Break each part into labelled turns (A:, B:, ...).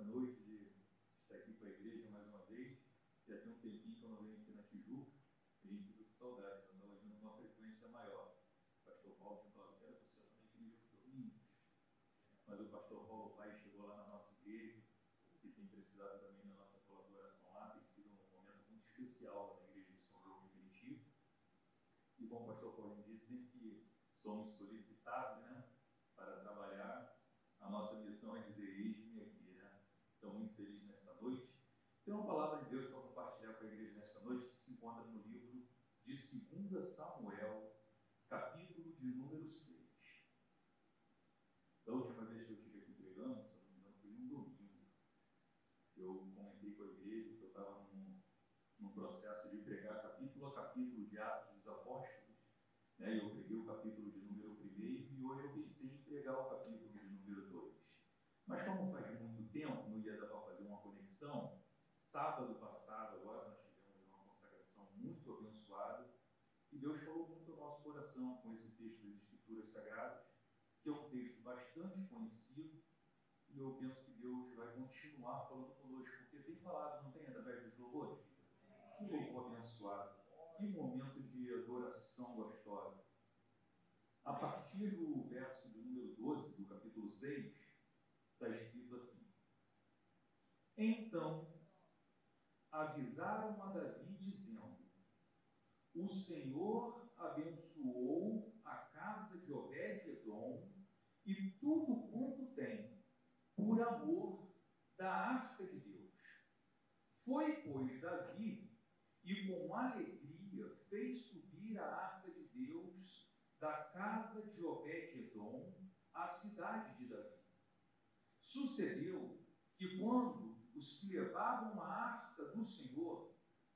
A: nessa noite de estar aqui com a igreja mais uma vez. Já tem um tempinho que eu não venho aqui na Tijuca, a gente fica com saudade, então estava vindo uma frequência maior. O pastor Paulo tinha falado, quero você na igreja por domingo. Mas o pastor Paulo Pai chegou lá na nossa igreja, e tem precisado também da nossa colaboração lá, tem sido um momento muito especial na igreja de São João de Meriti. E como o pastor Paulo disse, que somos solicitados, né, para trabalhar, a nossa missão é dizer, eis-me aqui, né? Estou muito feliz nessa noite. Tem uma palavra de Deus para compartilhar com a igreja nessa noite que se encontra no livro de 2 Samuel, capítulo de número 6. Da última vez que eu estive aqui pregando, se não me engano, foi num domingo. Eu comentei com a igreja que eu estava num, num processo de pregar capítulo a capítulo de Atos dos Apóstolos. Né? Eu preguei o capítulo de número 1 e hoje eu pensei em pregar o capítulo de número 2. Mas como faz muito tempo, não ia dar para fazer uma conexão, sábado passado, agora nós tivemos uma consagração muito abençoada e Deus falou muito ao nosso coração com esse texto das Escrituras Sagradas, que é um texto bastante conhecido e eu penso que Deus vai continuar falando conosco, porque tem falado, não tem, através dos louvores? Que louvor abençoado, que momento de adoração gostosa. A partir do verso do número 12 do capítulo 6, está escrito assim: Então avisaram a Davi, dizendo: O Senhor abençoou a casa de Obed-Edom e tudo quanto tem, por amor da arca de Deus. Foi, pois, Davi, e com alegria fez subir a arca de Deus da casa de Obed-Edom à cidade de Davi. Sucedeu que quando os que levavam a arca do Senhor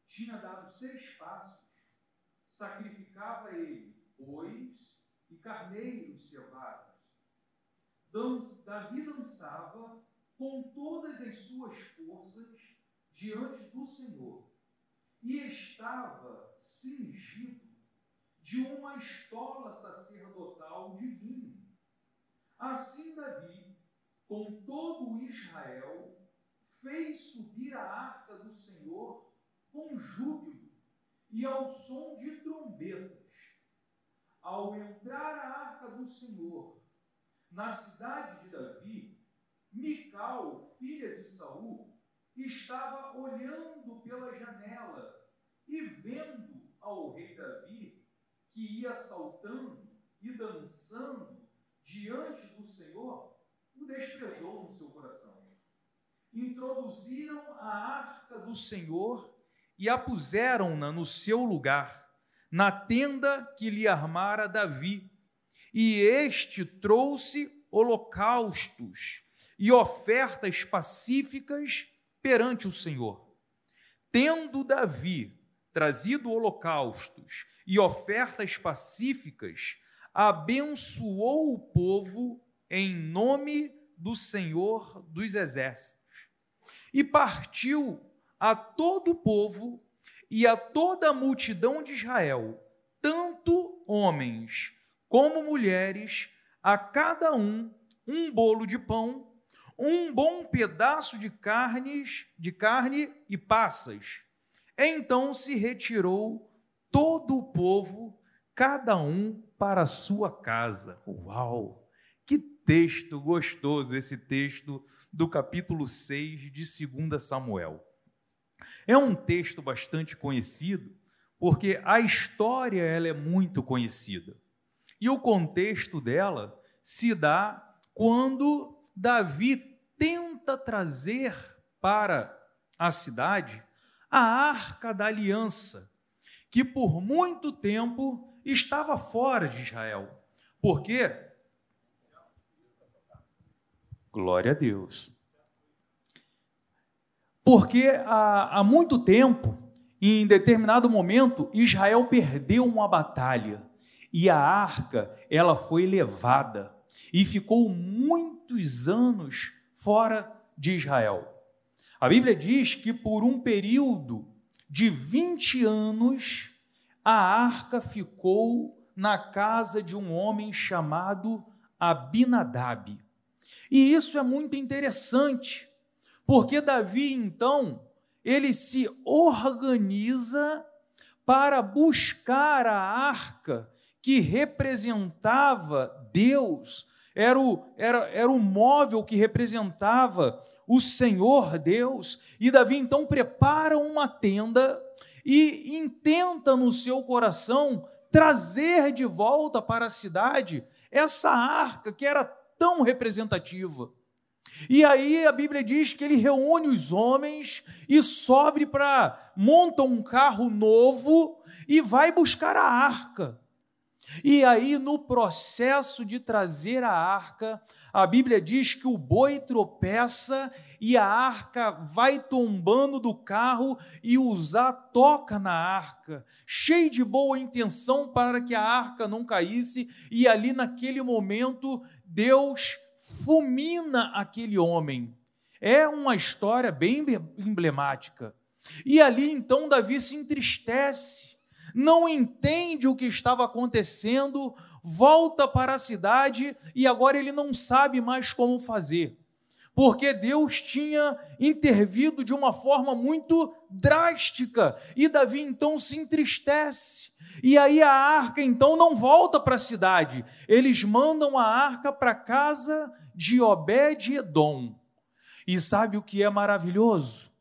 A: tinha dado seis passos, sacrificava ele bois e carneiros cevados. Davi dançava com todas as suas forças diante do Senhor e estava cingido de uma estola sacerdotal de linho. Assim Davi, com todo Israel, fez subir a arca do Senhor com júbilo e ao som de trombetas. Ao entrar a arca do Senhor na cidade de Davi, Mical, filha de Saul, estava olhando pela janela e vendo ao rei Davi, que ia saltando e dançando diante do Senhor, o desprezou no seu coração. Introduziram a arca do Senhor e a puseram-na no seu lugar, na tenda que lhe armara Davi. E este trouxe holocaustos e ofertas pacíficas perante o Senhor. Tendo Davi trazido holocaustos e ofertas pacíficas, abençoou o povo em nome do Senhor dos Exércitos. E partiu a todo o povo e a toda a multidão de Israel, tanto homens como mulheres, a cada um um bolo de pão, um bom pedaço de carnes, de carne e passas. Então se retirou todo o povo, cada um para a sua casa. Uau! Texto gostoso esse texto do capítulo 6 de 2 Samuel. É um texto bastante conhecido, porque a história ela é muito conhecida. E o contexto dela se dá quando Davi tenta trazer para a cidade a arca da aliança, que por muito tempo estava fora de Israel. Por quê? Glória a Deus. Porque há, há muito tempo, em determinado momento, Israel perdeu uma batalha e a arca ela foi levada e ficou muitos anos fora de Israel. A Bíblia diz que por um período de 20 anos a arca ficou na casa de um homem chamado Abinadab. E isso é muito interessante,
B: Porque Davi, então, ele se organiza para buscar a arca que representava Deus, era o, era, era o móvel que representava o Senhor Deus. E Davi então prepara uma tenda e intenta no seu coração trazer de volta para a cidade essa arca que era tão representativa. E aí a Bíblia diz que ele reúne os homens e sobe para monta um carro novo e vai buscar a arca. E aí, no processo de trazer a arca, a Bíblia diz que o boi tropeça e a arca vai tombando do carro e Uzá toca na arca, cheio de boa intenção para que a arca não caísse, e ali naquele momento Deus fulmina aquele homem. É uma história bem emblemática. E ali então Davi se entristece não entende o que estava acontecendo, volta para a cidade e agora ele não sabe mais como fazer. Porque Deus tinha intervido de uma forma muito drástica e Davi então se entristece. E aí a arca então não volta para a cidade, eles mandam a arca para a casa de Obed-Edom. E sabe o que é maravilhoso?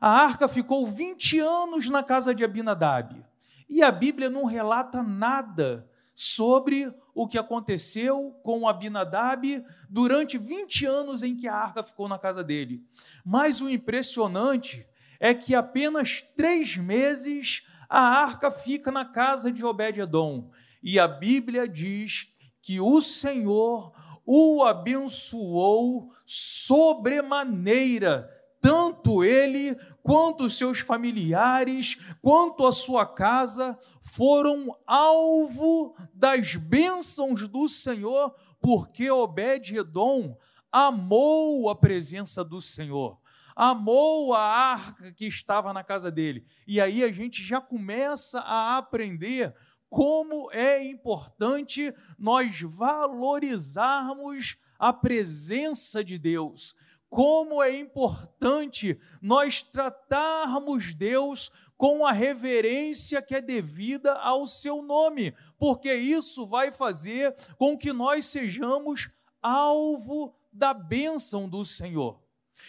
B: A arca ficou 20 anos na casa de Abinadab. E a Bíblia não relata nada sobre o que aconteceu com Abinadab durante 20 anos em que a arca ficou na casa dele. Mas o impressionante é que apenas três meses a arca fica na casa de Obed-Edom. E a Bíblia diz que o Senhor o abençoou sobremaneira, tanto ele quanto os seus familiares, quanto a sua casa foram alvo das bênçãos do Senhor, porque Obed-edom amou a presença do Senhor, amou a arca que estava na casa dele. E aí a gente já começa a aprender como é importante nós valorizarmos a presença de Deus como é importante nós tratarmos Deus com a reverência que é devida ao seu nome, porque isso vai fazer com que nós sejamos alvo da bênção do Senhor.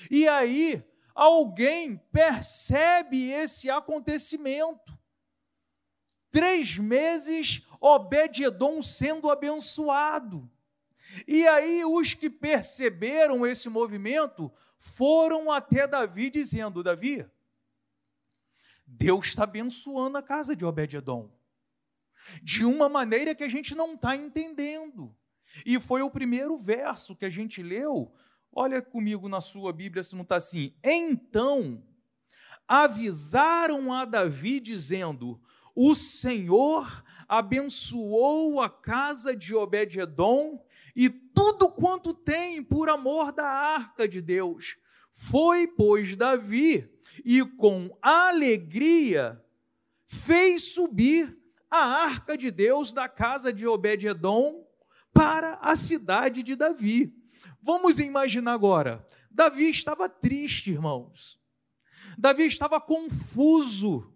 B: E aí, alguém percebe esse acontecimento. Três meses, Obed-Edom sendo abençoado. E aí os que perceberam esse movimento foram até Davi dizendo: Davi, Deus está abençoando a casa de Obed-Edom de uma maneira que a gente não está entendendo. E foi o primeiro verso que a gente leu. Olha comigo na sua Bíblia se não está assim. Então avisaram a Davi dizendo: O Senhor abençoou a casa de Obed-Edom e tudo quanto tem por amor da arca de Deus. Foi, pois, Davi, e com alegria fez subir a arca de Deus da casa de Obed-Edom para a cidade de Davi. Vamos imaginar agora. Davi estava triste, irmãos. Davi estava confuso,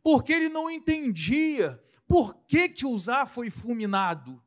B: porque ele não entendia por que que Uzá foi fulminado.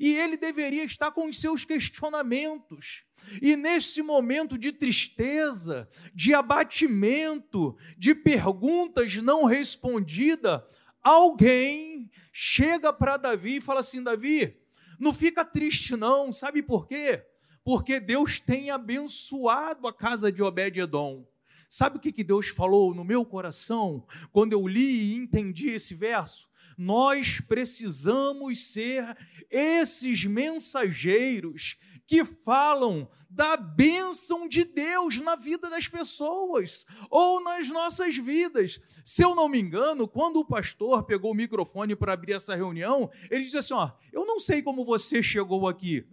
B: E ele deveria estar com os seus questionamentos. E nesse momento de tristeza, de abatimento, de perguntas não respondidas, alguém chega para Davi e fala assim: Davi, não fica triste, não, sabe por quê? Porque Deus tem abençoado a casa de Obed-Edom. Sabe o que Deus falou no meu coração quando eu li e entendi esse verso? Nós precisamos ser esses mensageiros que falam da bênção de Deus na vida das pessoas ou nas nossas vidas. Se eu não me engano, quando o pastor pegou o microfone para abrir essa reunião, ele disse assim: Ó, eu não sei como você chegou aqui,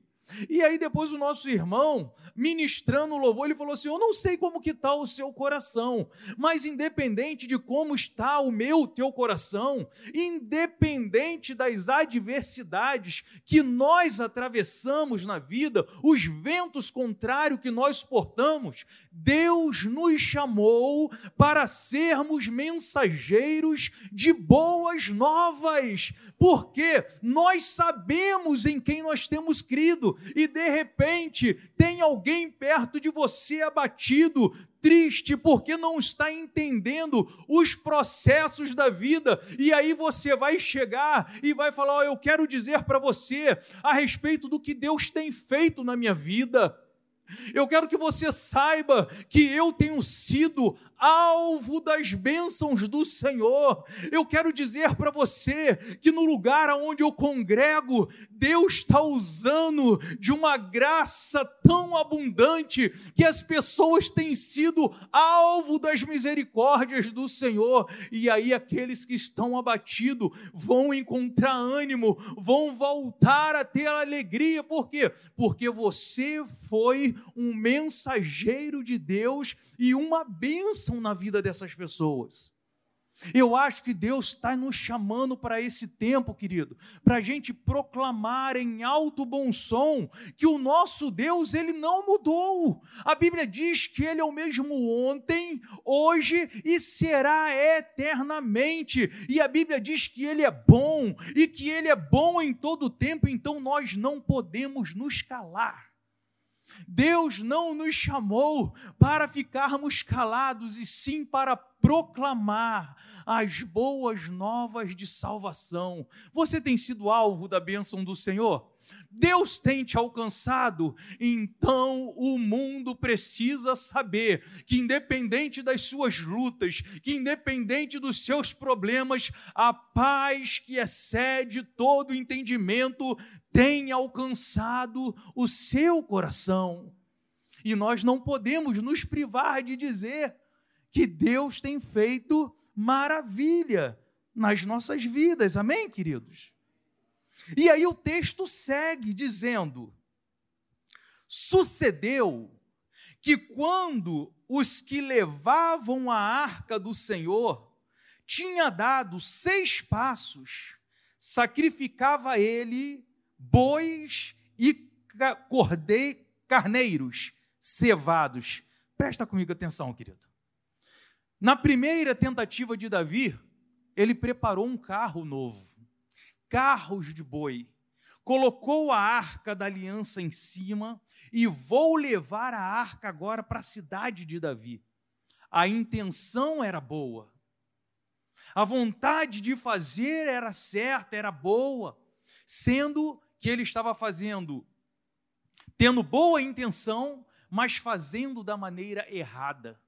B: E aí depois o nosso irmão, ministrando o louvor, ele falou assim: "Eu não sei como que está o seu coração, mas independente de como está o meu, teu coração, independente das adversidades que nós atravessamos na vida, os ventos contrários que nós suportamos, Deus nos chamou para sermos mensageiros de boas novas, porque nós sabemos em quem nós temos crido e de repente tem alguém perto de você abatido, triste porque não está entendendo os processos da vida. E aí você vai chegar e vai falar: oh, Eu quero dizer para você a respeito do que Deus tem feito na minha vida. Eu quero que você saiba que eu tenho sido alvo das bênçãos do Senhor. Eu quero dizer para você que no lugar onde eu congrego, Deus está usando de uma graça tão abundante que as pessoas têm sido alvo das misericórdias do Senhor. E aí aqueles que estão abatidos vão encontrar ânimo, vão voltar a ter alegria. Por quê? Porque você foi um mensageiro de Deus e uma bênção na vida dessas pessoas. Eu acho que Deus está nos chamando para esse tempo, querido, para a gente proclamar em alto bom som que o nosso Deus, ele não mudou. A Bíblia diz que ele é o mesmo ontem, hoje e será eternamente. E a Bíblia diz que ele é bom e que ele é bom em todo o tempo, então nós não podemos nos calar. Deus não nos chamou para ficarmos calados, e sim para proclamar as boas novas de salvação. Você tem sido alvo da bênção do Senhor? Deus tem te alcançado, então o mundo precisa saber que, independente das suas lutas, que independente dos seus problemas, a paz que excede todo entendimento tem alcançado o seu coração. E nós não podemos nos privar de dizer que Deus tem feito maravilha nas nossas vidas, amém, queridos? E aí o texto segue dizendo: Sucedeu que quando os que levavam a arca do Senhor tinha dado seis passos, sacrificava ele bois e cordei, carneiros cevados. Presta comigo atenção, querido. Na primeira tentativa de Davi, ele preparou um carro novo carros de boi, colocou a arca da aliança em cima e vou levar a arca agora para a cidade de Davi. A intenção era boa, a vontade de fazer era certa, era boa, sendo que ele estava fazendo, tendo boa intenção, mas fazendo da maneira errada.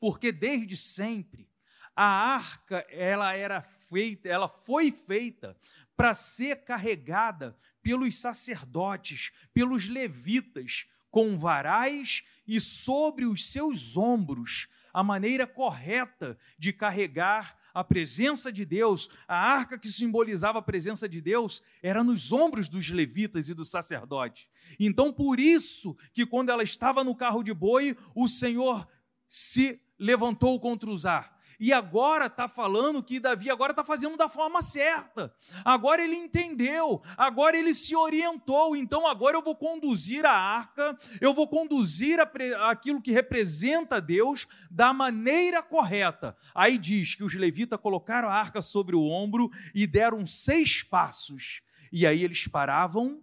B: Porque desde sempre a arca ela era feita, ela foi feita para ser carregada pelos sacerdotes, pelos levitas, com varais e sobre os seus ombros, a maneira correta de carregar a presença de Deus, a arca que simbolizava a presença de Deus, era nos ombros dos levitas e dos sacerdotes. Então, por isso que quando ela estava no carro de boi, o Senhor se levantou contra Uzar e agora está falando que Davi agora está fazendo da forma certa. Agora ele entendeu, agora ele se orientou. Então agora eu vou conduzir a arca, eu vou conduzir a, aquilo que representa Deus da maneira correta. Aí diz que os levitas colocaram a arca sobre o ombro e deram seis passos. E aí eles paravam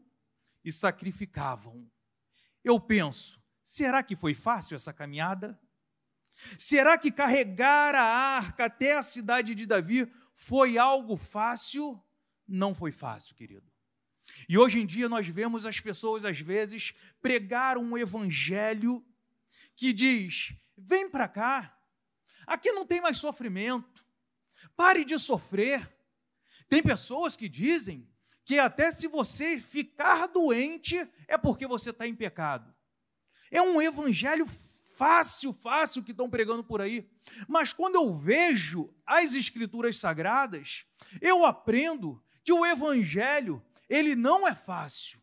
B: e sacrificavam. Eu penso, será que foi fácil essa caminhada? Será que carregar a arca até a cidade de Davi foi algo fácil? Não foi fácil, querido. E hoje em dia nós vemos as pessoas, às vezes, pregar um evangelho que diz: vem para cá, aqui não tem mais sofrimento, pare de sofrer. Tem pessoas que dizem que até se você ficar doente é porque você está em pecado. É um evangelho fácil, fácil que estão pregando por aí. Mas quando eu vejo as escrituras sagradas, eu aprendo que o evangelho, ele não é fácil.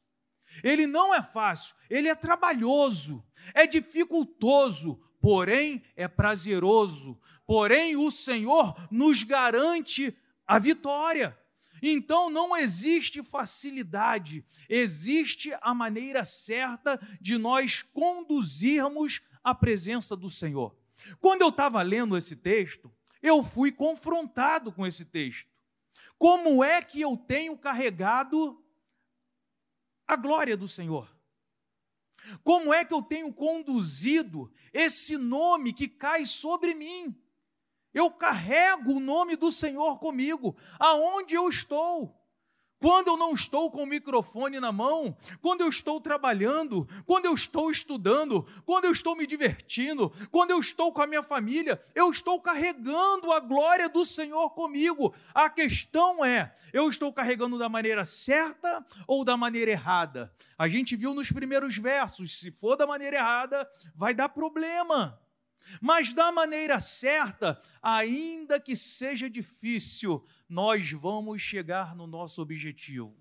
B: Ele não é fácil, ele é trabalhoso, é dificultoso, porém é prazeroso. Porém, o Senhor nos garante a vitória. Então não existe facilidade, existe a maneira certa de nós conduzirmos a presença do Senhor. Quando eu estava lendo esse texto, eu fui confrontado com esse texto. Como é que eu tenho carregado a glória do Senhor? Como é que eu tenho conduzido esse nome que cai sobre mim? Eu carrego o nome do Senhor comigo, aonde eu estou. Quando eu não estou com o microfone na mão, quando eu estou trabalhando, quando eu estou estudando, quando eu estou me divertindo, quando eu estou com a minha família, eu estou carregando a glória do Senhor comigo. A questão é: eu estou carregando da maneira certa ou da maneira errada? A gente viu nos primeiros versos: se for da maneira errada, vai dar problema. Mas da maneira certa, ainda que seja difícil, nós vamos chegar no nosso objetivo.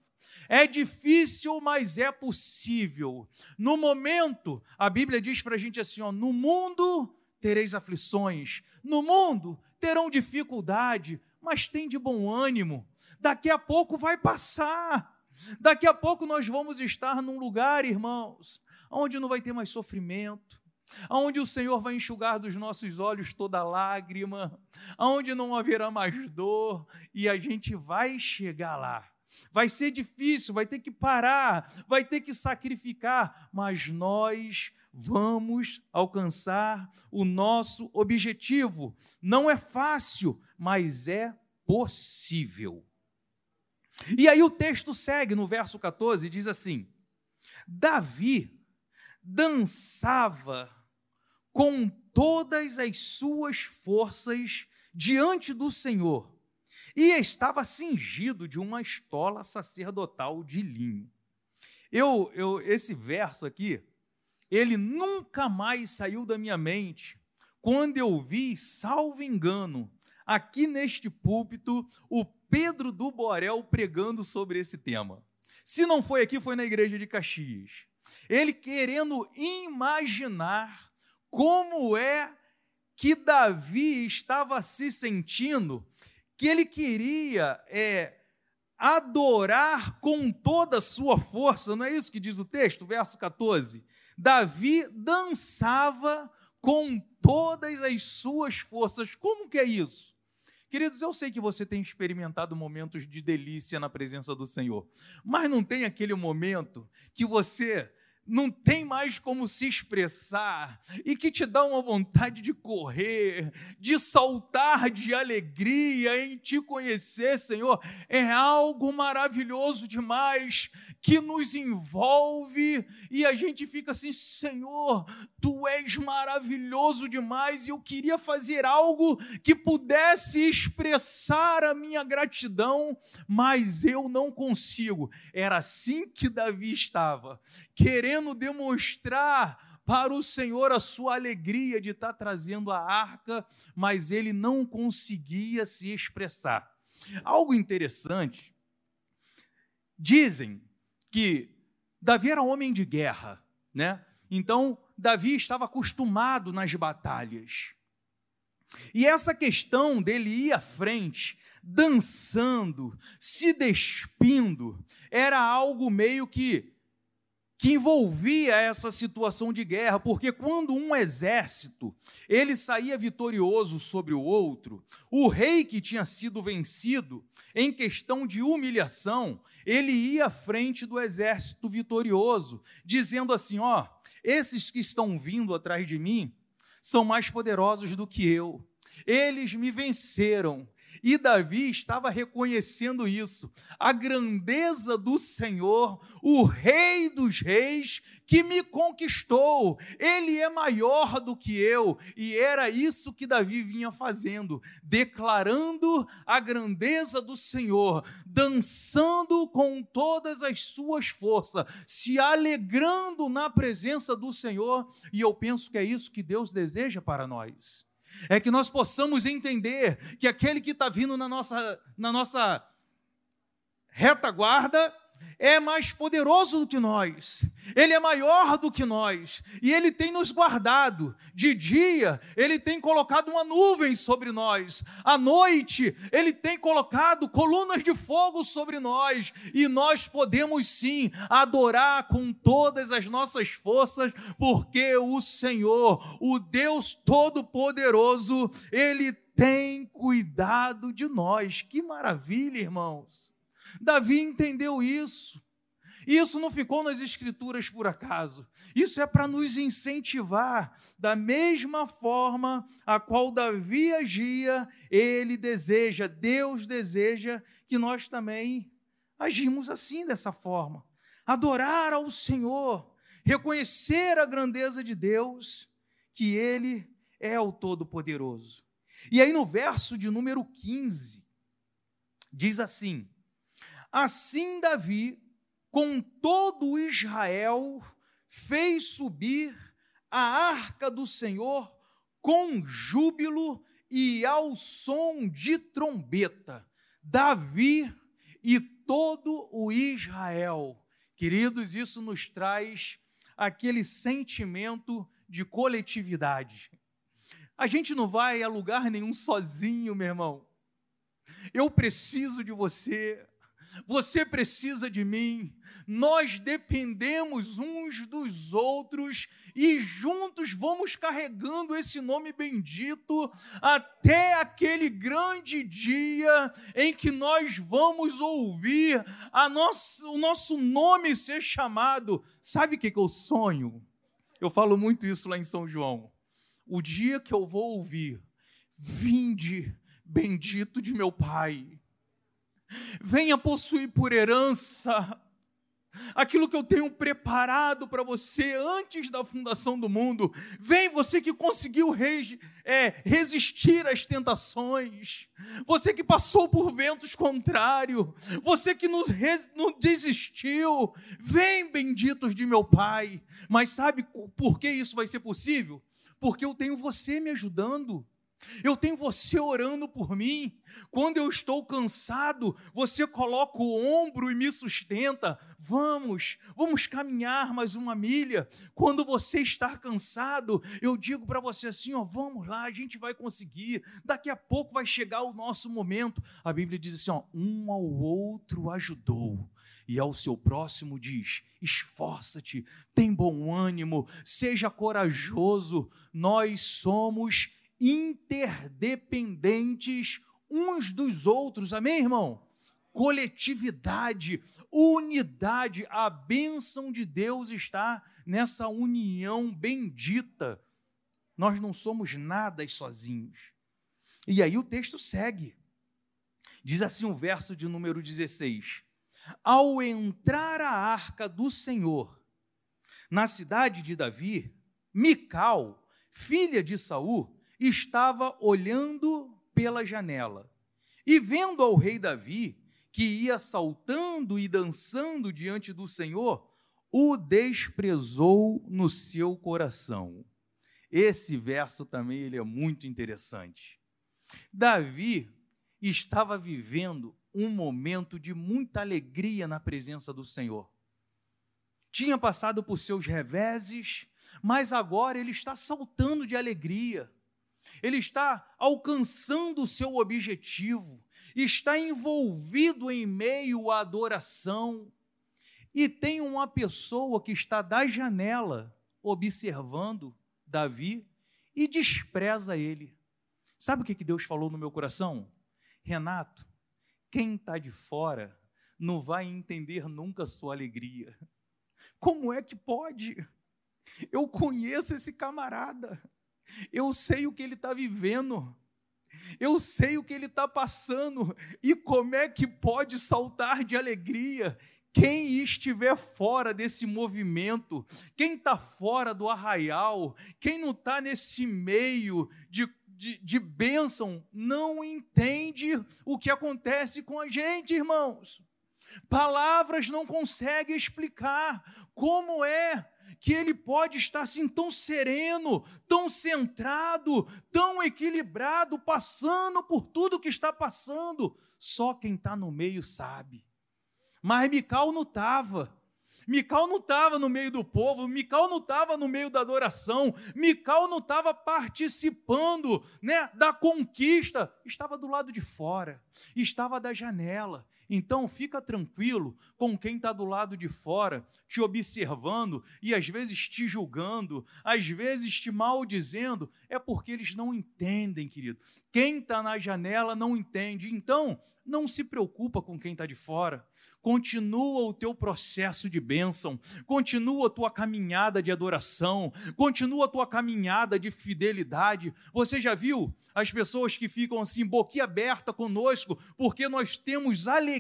B: É difícil, mas é possível. No momento, a Bíblia diz para a gente assim: ó, no mundo tereis aflições, no mundo terão dificuldade, mas tem de bom ânimo. Daqui a pouco vai passar. Daqui a pouco nós vamos estar num lugar, irmãos, onde não vai ter mais sofrimento, aonde o Senhor vai enxugar dos nossos olhos toda lágrima, aonde não haverá mais dor, e a gente vai chegar lá. Vai ser difícil, vai ter que parar, vai ter que sacrificar, mas nós vamos alcançar o nosso objetivo. Não é fácil, mas é possível. E aí o texto segue no verso 14 diz assim: Davi dançava com todas as suas forças diante do Senhor e estava cingido de uma estola sacerdotal de linho. Eu, eu, esse verso aqui, ele nunca mais saiu da minha mente quando eu vi, salvo engano, aqui neste púlpito, o Pedro do Borel pregando sobre esse tema. Se não foi aqui, foi na igreja de Caxias. Ele querendo imaginar como é que Davi estava se sentindo, que ele queria é, adorar com toda a sua força, não é isso que diz o texto, verso 14? Davi dançava com todas as suas forças. Como que é isso? Queridos, eu sei que você tem experimentado momentos de delícia na presença do Senhor, mas não tem aquele momento que você não tem mais como se expressar e que te dá uma vontade de correr, de saltar de alegria em te conhecer, Senhor, é algo maravilhoso demais que nos envolve e a gente fica assim, Senhor, tu és maravilhoso demais e eu queria fazer algo que pudesse expressar a minha gratidão, mas eu não consigo. Era assim que Davi estava, querendo querendo demonstrar para o Senhor a sua alegria de estar trazendo a arca, mas ele não conseguia se expressar. Algo interessante, dizem que Davi era homem de guerra, né? Então, Davi estava acostumado nas batalhas. E essa questão dele ir à frente, dançando, se despindo, era algo meio que que envolvia essa situação de guerra, porque quando um exército ele saía vitorioso sobre o outro, o rei que tinha sido vencido em questão de humilhação, ele ia à frente do exército vitorioso, dizendo assim: ó, esses que estão vindo atrás de mim são mais poderosos do que eu. Eles me venceram, e Davi estava reconhecendo isso, a grandeza do Senhor, o Rei dos Reis que me conquistou. Ele é maior do que eu, e era isso que Davi vinha fazendo, declarando a grandeza do Senhor, dançando com todas as suas forças, se alegrando na presença do Senhor, e eu penso que é isso que Deus deseja para nós é que nós possamos entender que aquele que está vindo na nossa, na nossa retaguarda, é mais poderoso do que nós, Ele é maior do que nós, e Ele tem nos guardado. De dia, Ele tem colocado uma nuvem sobre nós, à noite, Ele tem colocado colunas de fogo sobre nós, e nós podemos sim adorar com todas as nossas forças, porque o Senhor, o Deus Todo-Poderoso, Ele tem cuidado de nós. Que maravilha, irmãos! Davi entendeu isso. E isso não ficou nas escrituras por acaso. Isso é para nos incentivar da mesma forma a qual Davi agia, ele deseja, Deus deseja que nós também agimos assim dessa forma. Adorar ao Senhor, reconhecer a grandeza de Deus, que ele é o todo-poderoso. E aí no verso de número 15 diz assim: Assim Davi, com todo Israel, fez subir a arca do Senhor com júbilo e ao som de trombeta. Davi e todo o Israel. Queridos, isso nos traz aquele sentimento de coletividade. A gente não vai a lugar nenhum sozinho, meu irmão. Eu preciso de você, você precisa de mim, nós dependemos uns dos outros e juntos vamos carregando esse nome bendito até aquele grande dia em que nós vamos ouvir o nosso nome ser chamado. Sabe o que, que eu sonho? Eu falo muito isso lá em São João. O dia que eu vou ouvir, vinde, bendito de meu Pai venha possuir por herança aquilo que eu tenho preparado para você antes da fundação do mundo. Vem você que conseguiu é, resistir às tentações, você que passou por ventos contrários, você que não, não desistiu. Vem, benditos de meu Pai. Mas sabe por que isso vai ser possível? Porque eu tenho você me ajudando. Eu tenho você orando por mim. Quando eu estou cansado, você coloca o ombro e me sustenta. Vamos, vamos caminhar mais uma milha. Quando você está cansado, eu digo para você assim: ó, vamos lá, a gente vai conseguir. Daqui a pouco vai chegar o nosso momento. A Bíblia diz assim: ó, um ao outro ajudou. E ao seu próximo diz: esforça-te, tem bom ânimo, seja corajoso. Nós somos interdependentes uns dos outros. Amém, irmão? Coletividade, unidade, a bênção de Deus está nessa união bendita. Nós não somos nada sozinhos. E aí o texto segue. Diz assim o verso de número 16: Ao entrar a arca do Senhor na cidade de Davi, Mical, filha de Saul, estava olhando pela janela e vendo ao rei Davi, que ia saltando e dançando diante do Senhor, o desprezou no seu coração. Esse verso também ele é muito interessante. Davi estava vivendo um momento de muita alegria na presença do Senhor. Tinha passado por seus reveses, mas agora ele está saltando de alegria ele está alcançando o seu objetivo, está envolvido em meio à adoração, e tem uma pessoa que está da janela observando Davi e despreza ele. Sabe o que Deus falou no meu coração? Renato, quem está de fora não vai entender nunca sua alegria. Como é que pode? Eu conheço esse camarada. Eu sei o que ele está vivendo. Eu sei o que ele está passando. E como é que pode saltar de alegria quem estiver fora desse movimento, quem está fora do arraial, quem não está nesse meio de, de, de bênção, não entende o que acontece com a gente, irmãos. Palavras não conseguem explicar como é que ele pode estar assim tão sereno, tão centrado, tão equilibrado, passando por tudo que está passando. Só quem está no meio sabe. Mas Mical não estava. Mical não estava no meio do povo, Mical não estava no meio da adoração, Mical não estava participando né, da conquista, estava do lado de fora, estava da janela. Então fica tranquilo com quem está do lado de fora, te observando e às vezes te julgando, às vezes te maldizendo, é porque eles não entendem, querido. Quem está na janela não entende. Então, não se preocupa com quem está de fora. Continua o teu processo de bênção, continua a tua caminhada de adoração, continua a tua caminhada de fidelidade. Você já viu as pessoas que ficam assim, boquiaberta conosco, porque nós temos alegria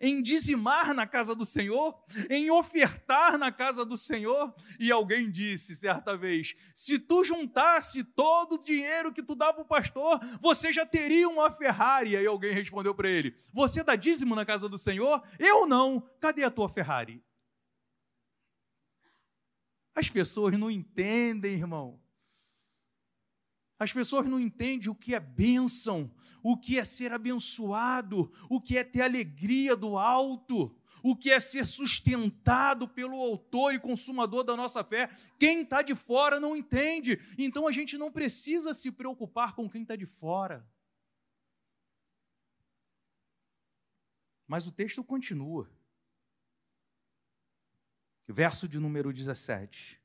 B: em dizimar na casa do Senhor, em ofertar na casa do Senhor? E alguém disse certa vez: se tu juntasse todo o dinheiro que tu dá para o pastor, você já teria uma Ferrari. E aí alguém respondeu para ele: Você dá dízimo na casa do Senhor? Eu não. Cadê a tua Ferrari? As pessoas não entendem, irmão. As pessoas não entendem o que é bênção, o que é ser abençoado, o que é ter alegria do alto, o que é ser sustentado pelo autor e consumador da nossa fé. Quem está de fora não entende. Então a gente não precisa se preocupar com quem está de fora. Mas o texto continua. Verso de número 17.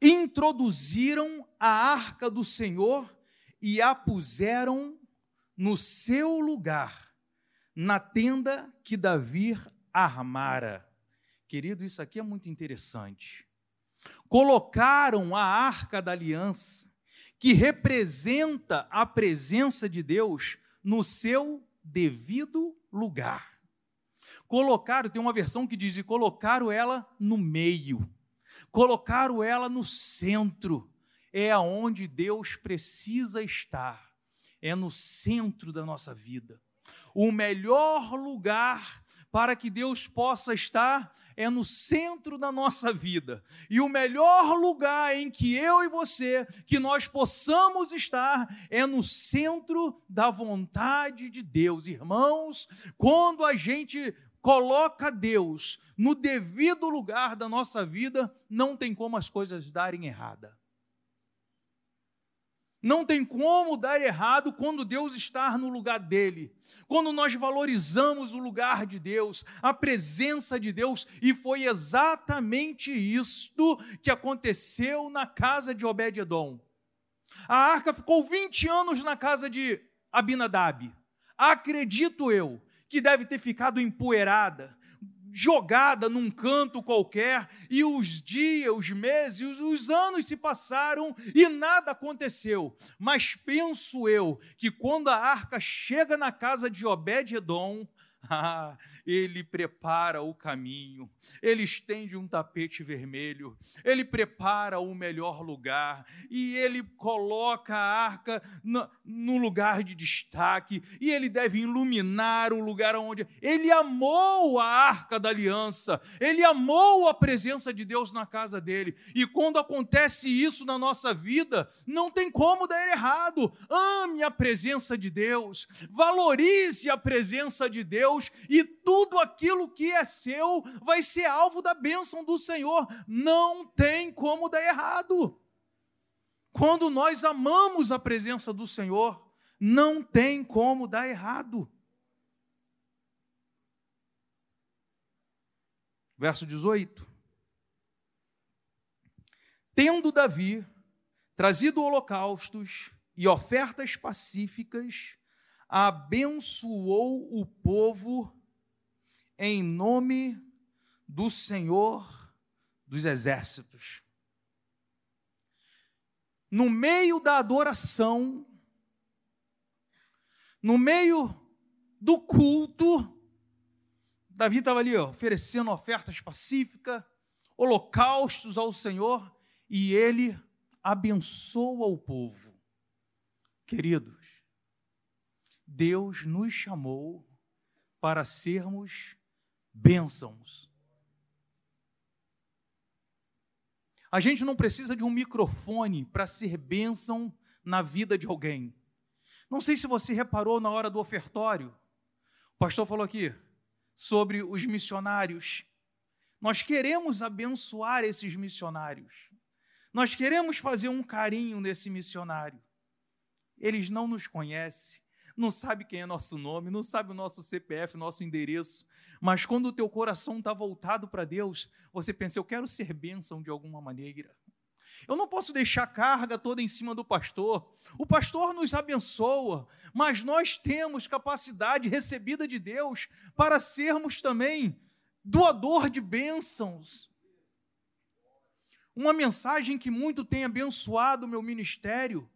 B: Introduziram a arca do Senhor e a puseram no seu lugar, na tenda que Davi armara. Querido, isso aqui é muito interessante. Colocaram a arca da aliança, que representa a presença de Deus, no seu devido lugar. Colocaram, tem uma versão que diz, e colocaram ela no meio, colocaram ela no centro, é aonde Deus precisa estar, é no centro da nossa vida. O melhor lugar para que Deus possa estar é no centro da nossa vida. E o melhor lugar em que eu e você, que nós possamos estar, é no centro da vontade de Deus. Irmãos, quando a gente coloca Deus no devido lugar da nossa vida, não tem como as coisas darem errada. Não tem como dar errado quando Deus está no lugar dele, quando nós valorizamos o lugar de Deus, a presença de Deus, e foi exatamente isto que aconteceu na casa de Obed-Edom. A arca ficou 20 anos na casa de Abinadab. Acredito eu que deve ter ficado empoeirada, jogada num canto qualquer, e os dias, os meses, os anos se passaram e nada aconteceu. Mas penso eu que quando a arca chega na casa de Obed-Edom, ah, ele prepara o caminho, ele estende um tapete vermelho, ele prepara o melhor lugar e ele coloca a arca no, no lugar de destaque e ele deve iluminar o lugar onde ele amou a arca da aliança, ele amou a presença de Deus na casa dele. E quando acontece isso na nossa vida, não tem como dar errado. Ame a presença de Deus, valorize a presença de Deus Deus e tudo aquilo que é seu vai ser alvo da bênção do Senhor. Não tem como dar errado. Quando nós amamos a presença do Senhor, não tem como dar errado. Verso 18. Tendo Davi trazido holocaustos e ofertas pacíficas, abençoou o povo em nome do Senhor dos Exércitos. No meio da adoração, no meio do culto, Davi estava ali ó, oferecendo ofertas pacíficas, holocaustos ao Senhor, e ele abençoa o povo. Querido, Deus nos chamou para sermos bênçãos. A gente não precisa de um microfone para ser bênção na vida de alguém. Não sei se você reparou na hora do ofertório. O pastor falou aqui: sobre os missionários. Nós queremos abençoar esses missionários. Nós queremos fazer um carinho nesse missionário. Eles não nos conhecem, não sabe quem é nosso nome, não sabe o nosso CPF, nosso endereço, mas quando o teu coração está voltado para Deus, você pensa, eu quero ser bênção de alguma maneira. Eu não posso deixar a carga toda em cima do pastor. O pastor nos abençoa, mas nós temos capacidade recebida de Deus para sermos também doador de bênçãos. Uma mensagem que muito tem abençoado o meu ministério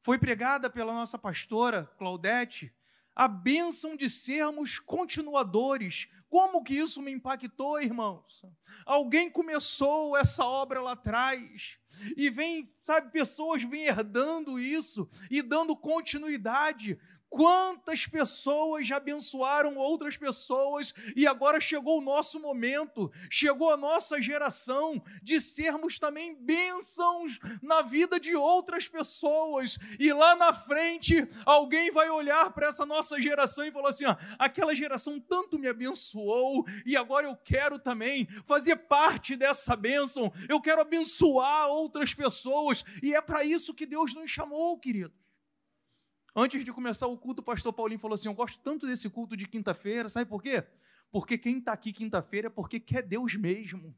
B: foi pregada pela nossa pastora Claudete, a bênção de sermos continuadores. Como que isso me impactou, irmãos? Alguém começou essa obra lá atrás e vem, sabe, pessoas vêm herdando isso e dando continuidade. Quantas pessoas já abençoaram outras pessoas e agora chegou o nosso momento, chegou a nossa geração de sermos também bênçãos na vida de outras pessoas. E lá na frente, alguém vai olhar para essa nossa geração e falar assim: ó, aquela geração tanto me abençoou e agora eu quero também fazer parte dessa bênção, eu quero abençoar outras pessoas. E é para isso que Deus nos chamou, querido. Antes de começar o culto, o pastor Paulinho falou assim: Eu gosto tanto desse culto de quinta-feira, sabe por quê? Porque quem está aqui quinta-feira é porque quer Deus mesmo,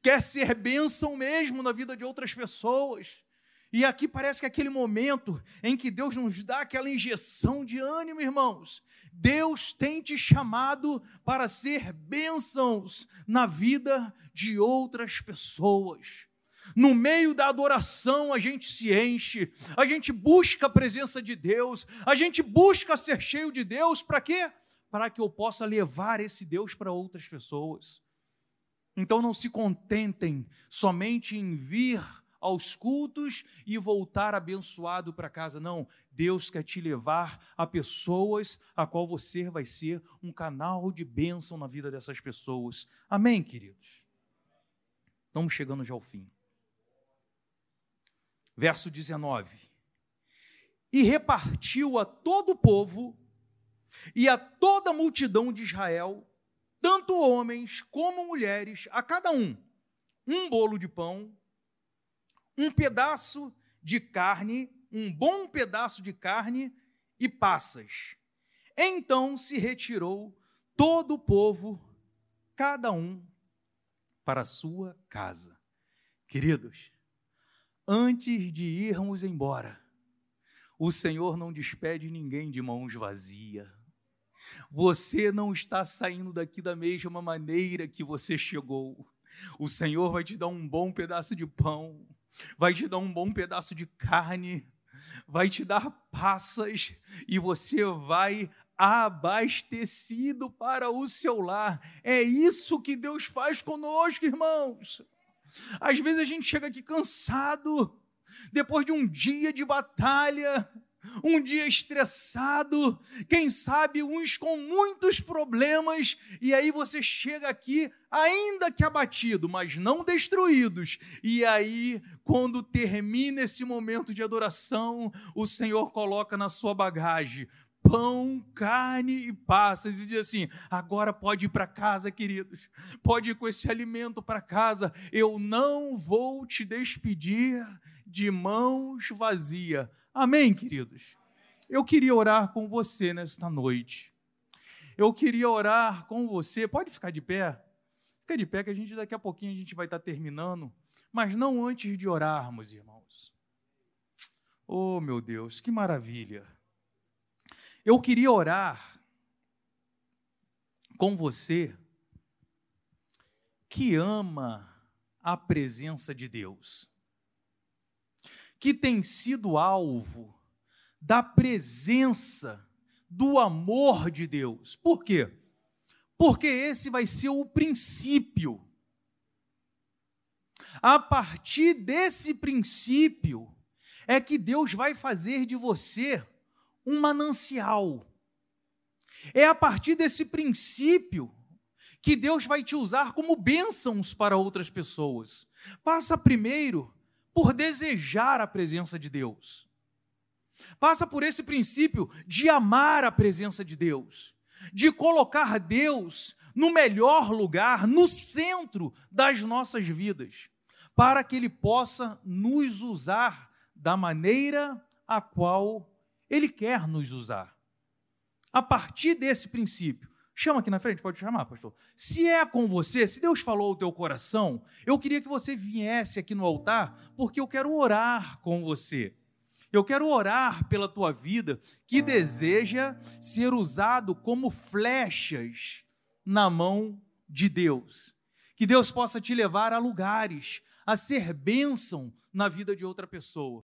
B: quer ser bênção mesmo na vida de outras pessoas. E aqui parece que é aquele momento em que Deus nos dá aquela injeção de ânimo, irmãos. Deus tem te chamado para ser bênçãos na vida de outras pessoas. No meio da adoração, a gente se enche, a gente busca a presença de Deus, a gente busca ser cheio de Deus, para quê? Para que eu possa levar esse Deus para outras pessoas. Então não se contentem somente em vir aos cultos e voltar abençoado para casa. Não, Deus quer te levar a pessoas a qual você vai ser um canal de bênção na vida dessas pessoas. Amém, queridos? Estamos chegando já ao fim verso 19. E repartiu a todo o povo e a toda a multidão de Israel, tanto homens como mulheres, a cada um, um bolo de pão, um pedaço de carne, um bom pedaço de carne e passas. Então se retirou todo o povo, cada um para a sua casa. Queridos, antes de irmos embora, o Senhor não despede ninguém de mãos vazias. Você não está saindo daqui da mesma maneira que você chegou. O Senhor vai te dar um bom pedaço de pão, vai te dar um bom pedaço de carne, vai te dar passas e você vai abastecido para o seu lar. É isso que Deus faz conosco, irmãos. Às vezes a gente chega aqui cansado, depois de um dia de batalha, um dia estressado, quem sabe uns com muitos problemas, e aí você chega aqui, ainda que abatido, mas não destruídos. E aí, quando termina esse momento de adoração, o Senhor coloca na sua bagagem pão, carne e passas, e diz assim: agora pode ir para casa, queridos, pode ir com esse alimento para casa, eu não vou te despedir de mãos vazias. Amém, queridos? Eu queria orar com você nesta noite. Eu queria orar com você. Pode ficar de pé? Fica de pé que a gente daqui a pouquinho a gente vai estar terminando, mas não antes de orarmos, irmãos. Oh, meu Deus, que maravilha. Eu queria orar com você que ama a presença de Deus, que tem sido alvo da presença, do amor de Deus. Por quê? Porque esse vai ser o princípio. A partir desse princípio é que Deus vai fazer de você um manancial. É a partir desse princípio que Deus vai te usar como bênçãos para outras pessoas. Passa primeiro por desejar a presença de Deus. Passa por esse princípio de amar a presença de Deus. de colocar Deus no melhor lugar, no centro das nossas vidas, para que Ele possa nos usar da maneira a qual Ele quer nos usar. A partir desse princípio, chama aqui na frente, pode chamar, pastor. Se é com você, se Deus falou o teu coração, eu queria que você viesse aqui no altar, porque eu quero orar com você. Eu quero orar pela tua vida que deseja ser usado como flechas na mão de Deus. Que Deus possa te levar a lugares, a ser bênção na vida de outra pessoa.